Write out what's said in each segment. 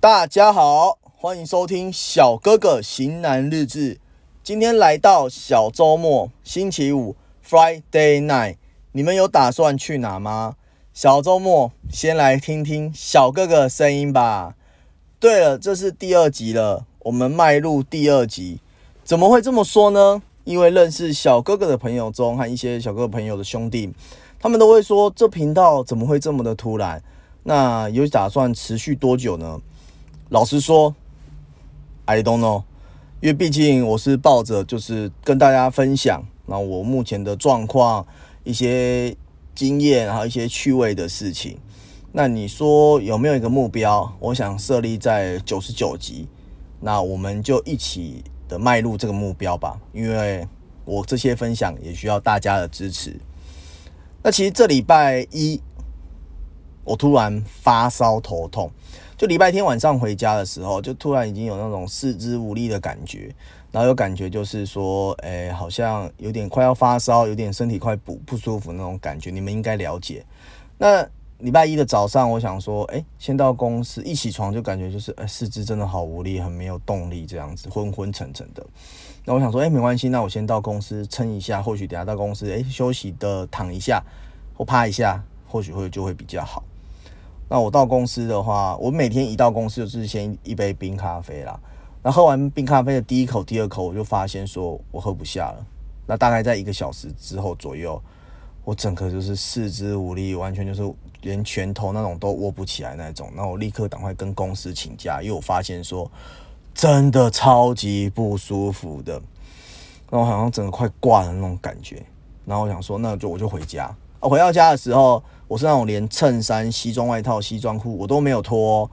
大家好，欢迎收听小哥哥型男日志。今天来到小周末，星期五，Friday night，你们有打算去哪吗？小周末先来听听小哥哥声音吧。对了，这是第二集了，我们迈入第二集。怎么会这么说呢？因为认识小哥哥的朋友中，和一些小哥哥朋友的兄弟，他们都会说，这频道怎么会这么的突然？那有打算持续多久呢？老实说，I don't know，因为毕竟我是抱着就是跟大家分享，那我目前的状况、一些经验，还有一些趣味的事情。那你说有没有一个目标？我想设立在九十九集，那我们就一起的迈入这个目标吧。因为我这些分享也需要大家的支持。那其实这礼拜一，我突然发烧头痛。就礼拜天晚上回家的时候，就突然已经有那种四肢无力的感觉，然后有感觉就是说，诶，好像有点快要发烧，有点身体快不不舒服那种感觉，你们应该了解。那礼拜一的早上，我想说，哎，先到公司，一起床就感觉就是，哎，四肢真的好无力，很没有动力，这样子昏昏沉沉的。那我想说，哎，没关系，那我先到公司撑一下，或许等下到公司，哎，休息的躺一下或趴一下，或许会就会比较好。那我到公司的话，我每天一到公司就是先一杯冰咖啡啦。那喝完冰咖啡的第一口、第二口，我就发现说我喝不下了。那大概在一个小时之后左右，我整个就是四肢无力，完全就是连拳头那种都握不起来那种。那我立刻赶快跟公司请假，因为我发现说真的超级不舒服的，那我好像整个快挂了那种感觉。然后我想说，那就我就回家。回到家的时候。我是那种连衬衫、西装外套、西装裤我都没有脱，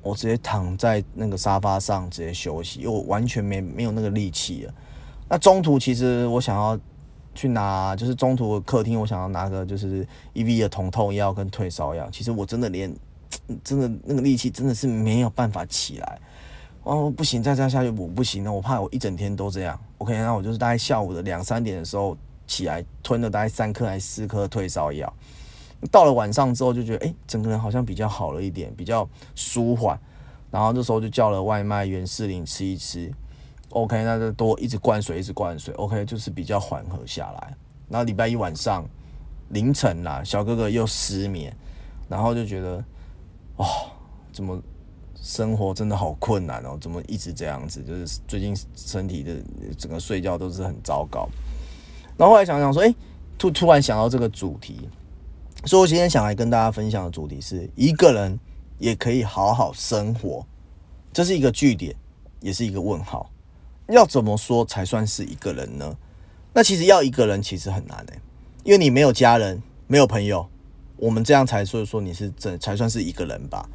我直接躺在那个沙发上直接休息，因为我完全没没有那个力气了。那中途其实我想要去拿，就是中途客厅我想要拿个就是 E V 的疼痛药跟退烧药，其实我真的连 真的那个力气真的是没有办法起来。哦，不行，再这样下去我不行了，我怕我一整天都这样。OK，那我就是大概下午的两三点的时候起来吞了大概三颗还是四颗退烧药。到了晚上之后就觉得，哎，整个人好像比较好了一点，比较舒缓。然后这时候就叫了外卖，袁世林吃一吃。OK，那就多一直灌水，一直灌水。OK，就是比较缓和下来。然后礼拜一晚上凌晨啦，小哥哥又失眠，然后就觉得，哇，怎么生活真的好困难哦？怎么一直这样子？就是最近身体的整个睡觉都是很糟糕。然后后来想想说，哎，突突然想到这个主题。所以，我今天想来跟大家分享的主题是：一个人也可以好好生活。这是一个句点，也是一个问号。要怎么说才算是一个人呢？那其实要一个人其实很难诶，因为你没有家人，没有朋友，我们这样才所以说你是这才算是一个人吧。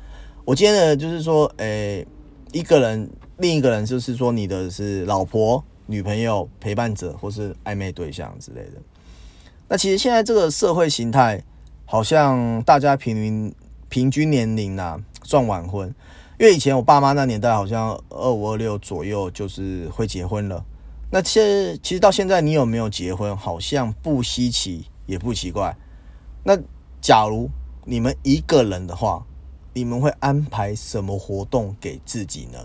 我今天呢，就是说，诶，一个人，另一个人就是说你的是老婆、女朋友、陪伴者或是暧昧对象之类的。那其实现在这个社会形态。好像大家平均平均年龄呐算晚婚，因为以前我爸妈那年代好像二五二六左右就是会结婚了。那现其实到现在你有没有结婚，好像不稀奇也不奇怪。那假如你们一个人的话，你们会安排什么活动给自己呢？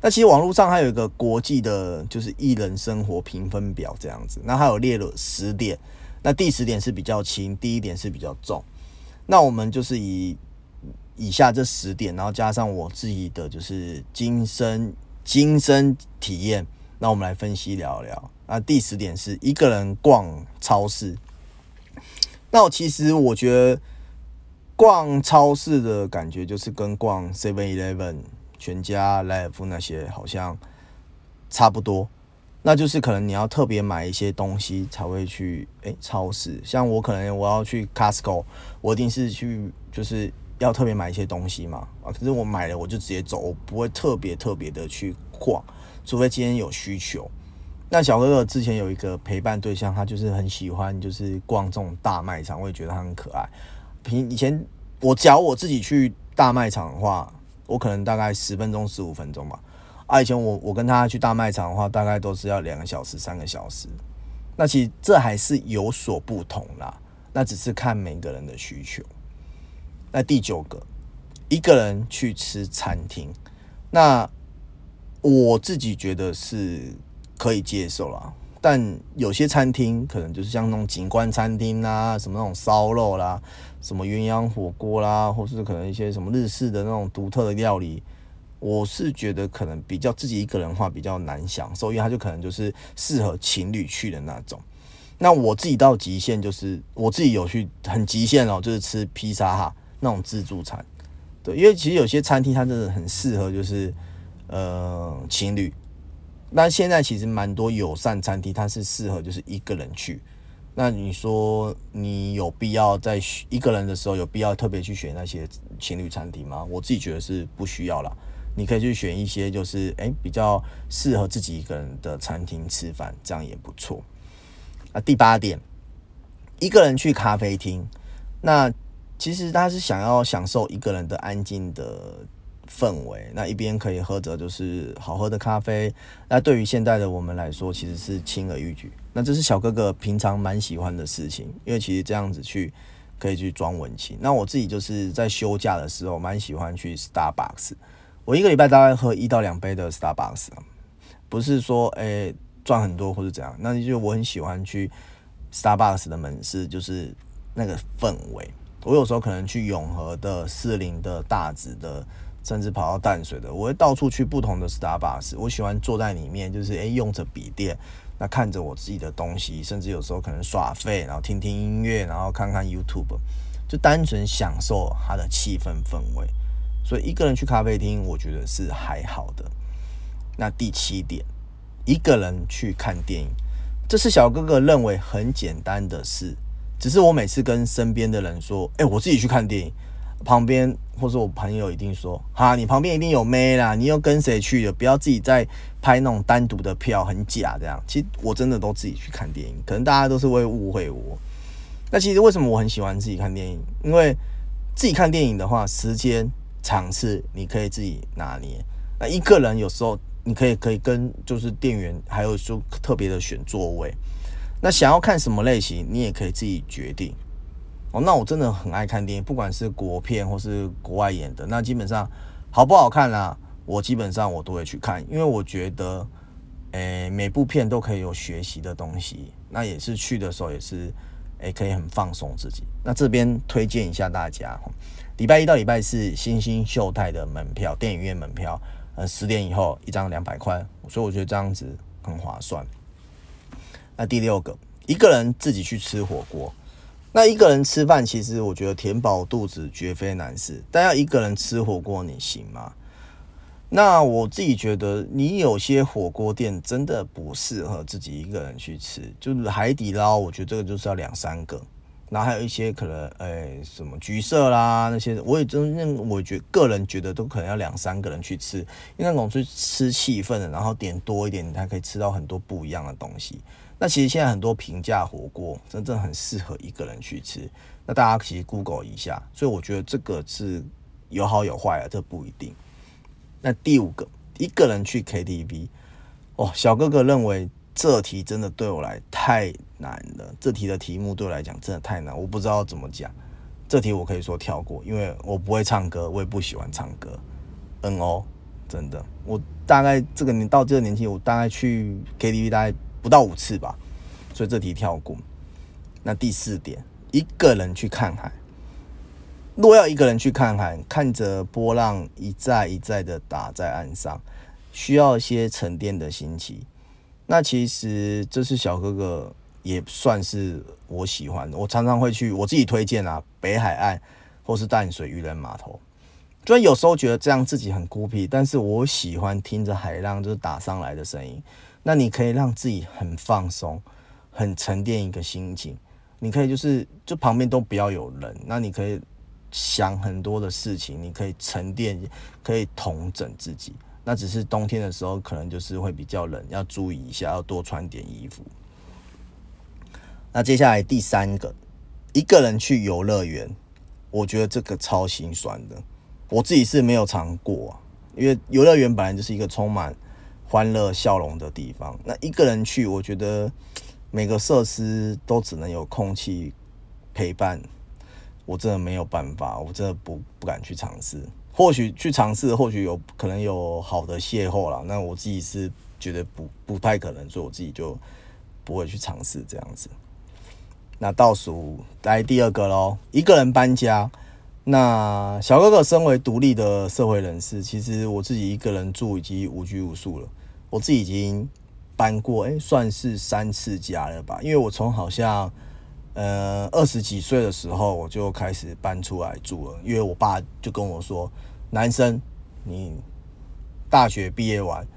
那其实网络上还有一个国际的，就是艺人生活评分表这样子，那还有列了十点。那第十点是比较轻，第一点是比较重。那我们就是以以下这十点，然后加上我自己的就是今生今生体验，那我们来分析聊聊。那第十点是一个人逛超市。那我其实我觉得逛超市的感觉就是跟逛 Seven Eleven、全家、Life 那些好像差不多。那就是可能你要特别买一些东西才会去诶超市，像我可能我要去 Costco，我一定是去就是要特别买一些东西嘛啊，可是我买了我就直接走，我不会特别特别的去逛，除非今天有需求。那小哥哥之前有一个陪伴对象，他就是很喜欢就是逛这种大卖场，我也觉得他很可爱。平以前我假如我自己去大卖场的话，我可能大概十分钟十五分钟吧。啊，以前我我跟他去大卖场的话，大概都是要两个小时、三个小时。那其实这还是有所不同啦。那只是看每个人的需求。那第九个，一个人去吃餐厅，那我自己觉得是可以接受啦。但有些餐厅可能就是像那种景观餐厅啦，什么那种烧肉啦，什么鸳鸯火锅啦，或是可能一些什么日式的那种独特的料理，我是觉得可能比较自己一个人话比较难享受，因为它就可能就是适合情侣去的那种。那我自己到极限就是我自己有去很极限哦，就是吃披萨哈那种自助餐，对，因为其实有些餐厅它真的很适合就是呃情侣。那现在其实蛮多友善餐厅，它是适合就是一个人去。那你说你有必要在一个人的时候有必要特别去选那些情侣餐厅吗？我自己觉得是不需要了。你可以去选一些就是诶比较适合自己一个人的餐厅吃饭，这样也不错。啊，第八点，一个人去咖啡厅，那其实他是想要享受一个人的安静的。氛围，那一边可以喝着就是好喝的咖啡，那对于现代的我们来说，其实是轻而易举。那这是小哥哥平常蛮喜欢的事情，因为其实这样子去可以去装文青。那我自己就是在休假的时候，蛮喜欢去 Starbucks。我一个礼拜大概喝一到两杯的 Starbucks，不是说诶赚很多或者怎样，那就我很喜欢去 Starbucks 的门市，就是那个氛围。我有时候可能去永和的、四林的、大直的。甚至跑到淡水的，我会到处去不同的 Starbucks。我喜欢坐在里面，就是诶用着笔电，那看着我自己的东西，甚至有时候可能耍废，然后听听音乐，然后看看 YouTube，就单纯享受它的气氛氛围。所以一个人去咖啡厅，我觉得是还好的。那第七点，一个人去看电影，这是小哥哥认为很简单的事，只是我每次跟身边的人说，诶，我自己去看电影。旁边或者我朋友一定说：“哈，你旁边一定有妹啦，你又跟谁去的？不要自己再拍那种单独的票，很假这样。”其实我真的都自己去看电影，可能大家都是会误会我。那其实为什么我很喜欢自己看电影？因为自己看电影的话，时间场次你可以自己拿捏。那一个人有时候你可以可以跟就是店员，还有就特别的选座位。那想要看什么类型，你也可以自己决定。哦，那我真的很爱看电影，不管是国片或是国外演的，那基本上好不好看啦，我基本上我都会去看，因为我觉得，诶，每部片都可以有学习的东西，那也是去的时候也是，诶，可以很放松自己。那这边推荐一下大家，礼拜一到礼拜四，星星秀泰的门票，电影院门票，呃，十点以后一张两百块，所以我觉得这样子很划算。那第六个，一个人自己去吃火锅。那一个人吃饭，其实我觉得填饱肚子绝非难事。但要一个人吃火锅，你行吗？那我自己觉得，你有些火锅店真的不适合自己一个人去吃。就是海底捞，我觉得这个就是要两三个。然后还有一些可能，哎，什么橘色啦那些，我也真认，我觉个人觉得都可能要两三个人去吃，因为那种是吃气氛的，然后点多一点，你才可以吃到很多不一样的东西。那其实现在很多平价火锅真正很适合一个人去吃，那大家其实 Google 一下，所以我觉得这个是有好有坏啊，这不一定。那第五个，一个人去 KTV，哦，小哥哥认为这题真的对我来太难了，这题的题目对我来讲真的太难，我不知道怎么讲。这题我可以说跳过，因为我不会唱歌，我也不喜欢唱歌。N O，真的，我大概这个年到这个年纪，我大概去 KTV 大概。不到五次吧，所以这题跳过。那第四点，一个人去看海。若要一个人去看海，看着波浪一再一再的打在岸上，需要一些沉淀的心情。那其实这是小哥哥也算是我喜欢的。我常常会去，我自己推荐啊，北海岸或是淡水渔人码头。虽然有时候觉得这样自己很孤僻，但是我喜欢听着海浪就是打上来的声音。那你可以让自己很放松，很沉淀一个心情。你可以就是就旁边都不要有人，那你可以想很多的事情，你可以沉淀，可以统整自己。那只是冬天的时候可能就是会比较冷，要注意一下，要多穿点衣服。那接下来第三个，一个人去游乐园，我觉得这个超心酸的。我自己是没有尝过，因为游乐园本来就是一个充满。欢乐笑容的地方，那一个人去，我觉得每个设施都只能有空气陪伴，我真的没有办法，我真的不不敢去尝试。或许去尝试，或许有可能有好的邂逅了。那我自己是觉得不不太可能，所以我自己就不会去尝试这样子。那倒数来第二个喽，一个人搬家。那小哥哥身为独立的社会人士，其实我自己一个人住已经无拘无束了。我自己已经搬过，哎，算是三次家了吧。因为我从好像呃二十几岁的时候，我就开始搬出来住了。因为我爸就跟我说。男生，你大学毕业完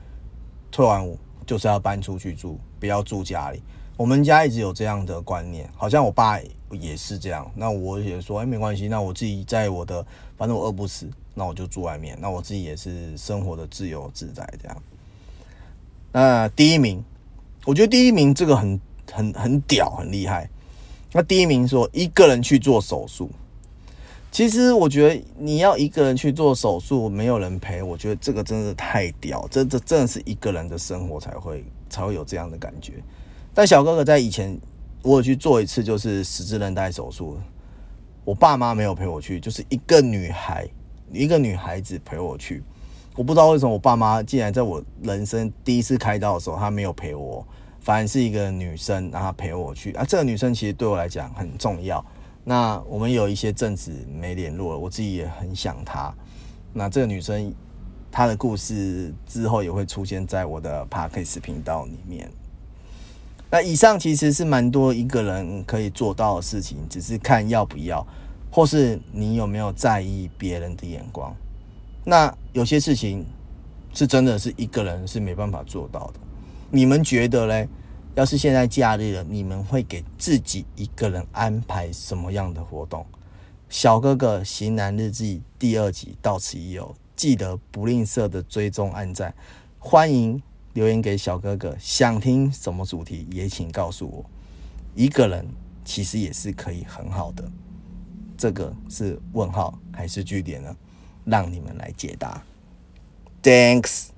退完伍就是要搬出去住，不要住家里。我们家一直有这样的观念，好像我爸也是这样。那我也说，哎，没关系，那我自己在我的，反正我饿不死，那我就住外面。那我自己也是生活的自由自在这样。那第一名，我觉得第一名这个很很很屌，很厉害。那第一名说一个人去做手术。其实我觉得你要一个人去做手术，没有人陪，我觉得这个真的太屌，这这真的是一个人的生活才会才会有这样的感觉。但小哥哥在以前，我有去做一次，就是十字韧带手术，我爸妈没有陪我去，就是一个女孩，一个女孩子陪我去。我不知道为什么我爸妈竟然在我人生第一次开刀的时候，他没有陪我，反而是一个女生让她陪我去啊。这个女生其实对我来讲很重要。那我们有一些阵子没联络了，我自己也很想她。那这个女生，她的故事之后也会出现在我的 Parkes 频道里面。那以上其实是蛮多一个人可以做到的事情，只是看要不要，或是你有没有在意别人的眼光。那有些事情是真的是一个人是没办法做到的。你们觉得嘞？要是现在假日了，你们会给自己一个人安排什么样的活动？小哥哥型男日记第二集到此已有，记得不吝啬的追踪按赞，欢迎留言给小哥哥，想听什么主题也请告诉我。一个人其实也是可以很好的，这个是问号还是句点呢？让你们来解答。Thanks。